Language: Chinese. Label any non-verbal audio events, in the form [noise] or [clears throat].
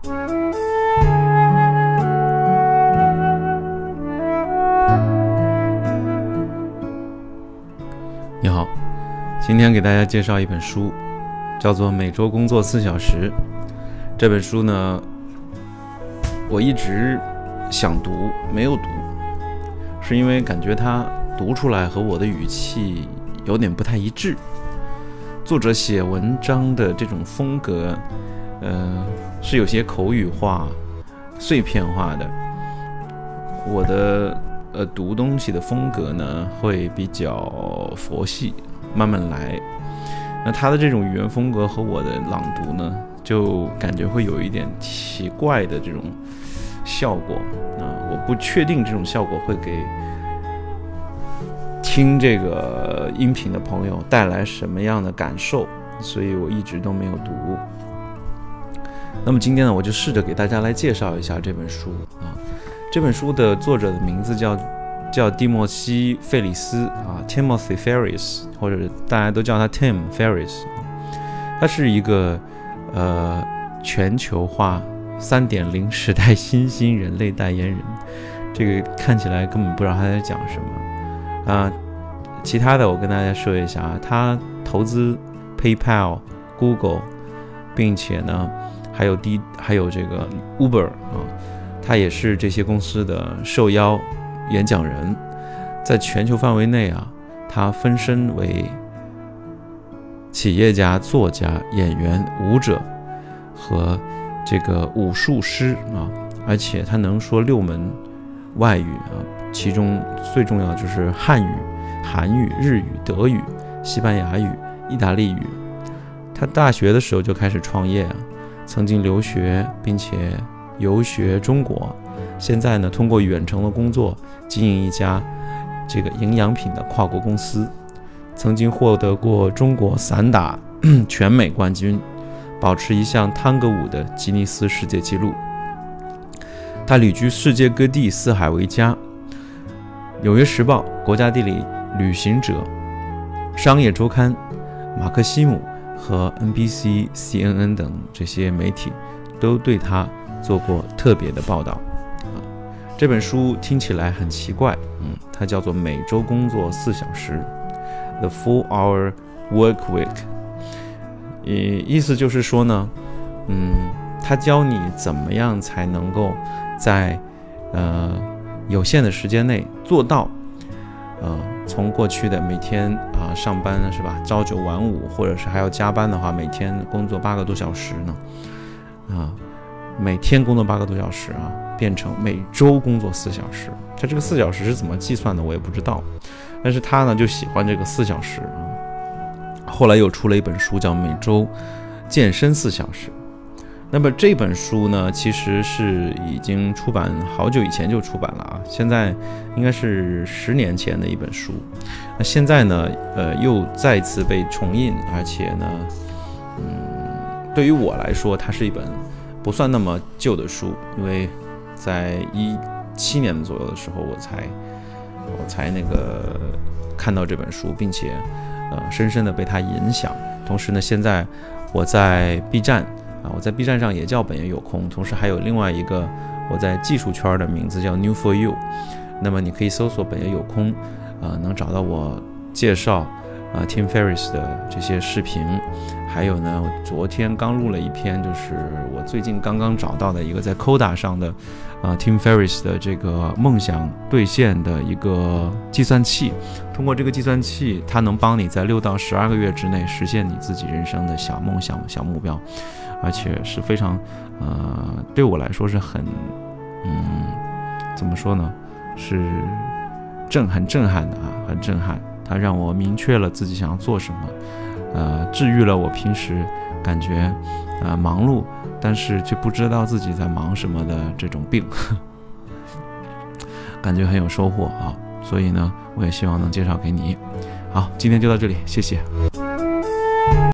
你好，今天给大家介绍一本书，叫做《每周工作四小时》。这本书呢，我一直想读，没有读，是因为感觉它读出来和我的语气有点不太一致。作者写文章的这种风格，呃，是有些口语化、碎片化的。我的。呃，读东西的风格呢，会比较佛系，慢慢来。那他的这种语言风格和我的朗读呢，就感觉会有一点奇怪的这种效果啊！我不确定这种效果会给听这个音频的朋友带来什么样的感受，所以我一直都没有读。那么今天呢，我就试着给大家来介绍一下这本书啊。这本书的作者的名字叫叫蒂莫西·费里斯啊，Timothy Ferris，或者大家都叫他 Tim Ferris。他是一个呃全球化三点零时代新兴人类代言人。这个看起来根本不知道他在讲什么啊。其他的我跟大家说一下啊，他投资 PayPal、Google，并且呢还有滴还有这个 Uber 啊。他也是这些公司的受邀演讲人，在全球范围内啊，他分身为企业家、作家、演员、舞者和这个武术师啊，而且他能说六门外语啊，其中最重要就是汉语、韩语、日语、德语、西班牙语、意大利语。他大学的时候就开始创业啊，曾经留学，并且。游学中国，现在呢，通过远程的工作经营一家这个营养品的跨国公司，曾经获得过中国散打 [clears throat] 全美冠军，保持一项探戈舞的吉尼斯世界纪录。他旅居世界各地，四海为家。《纽约时报》、国家地理、旅行者、商业周刊、马克西姆和 NBC、CNN 等这些媒体都对他。做过特别的报道啊，这本书听起来很奇怪，嗯，它叫做《每周工作四小时》（The Four-Hour Work Week），意意思就是说呢，嗯，他教你怎么样才能够在呃有限的时间内做到，呃，从过去的每天啊上班是吧，朝九晚五，或者是还要加班的话，每天工作八个多小时呢，啊。每天工作八个多小时啊，变成每周工作四小时。他这个四小时是怎么计算的，我也不知道。但是他呢就喜欢这个四小时啊。后来又出了一本书，叫《每周健身四小时》。那么这本书呢，其实是已经出版好久以前就出版了啊。现在应该是十年前的一本书。那现在呢，呃，又再次被重印，而且呢，嗯，对于我来说，它是一本。不算那么旧的书，因为在一七年左右的时候，我才我才那个看到这本书，并且呃深深的被它影响。同时呢，现在我在 B 站啊，我在 B 站上也叫本爷有空，同时还有另外一个我在技术圈的名字叫 New for You。那么你可以搜索本爷有空，啊，能找到我介绍。啊，Tim Ferris 的这些视频，还有呢，我昨天刚录了一篇，就是我最近刚刚找到的一个在 Coda 上的，啊，Tim Ferris 的这个梦想兑现的一个计算器。通过这个计算器，它能帮你在六到十二个月之内实现你自己人生的小梦想、小目标，而且是非常，呃，对我来说是很，嗯，怎么说呢？是震很震撼的啊，很震撼。它让我明确了自己想要做什么，呃，治愈了我平时感觉，呃，忙碌但是却不知道自己在忙什么的这种病，[laughs] 感觉很有收获啊！所以呢，我也希望能介绍给你。好，今天就到这里，谢谢。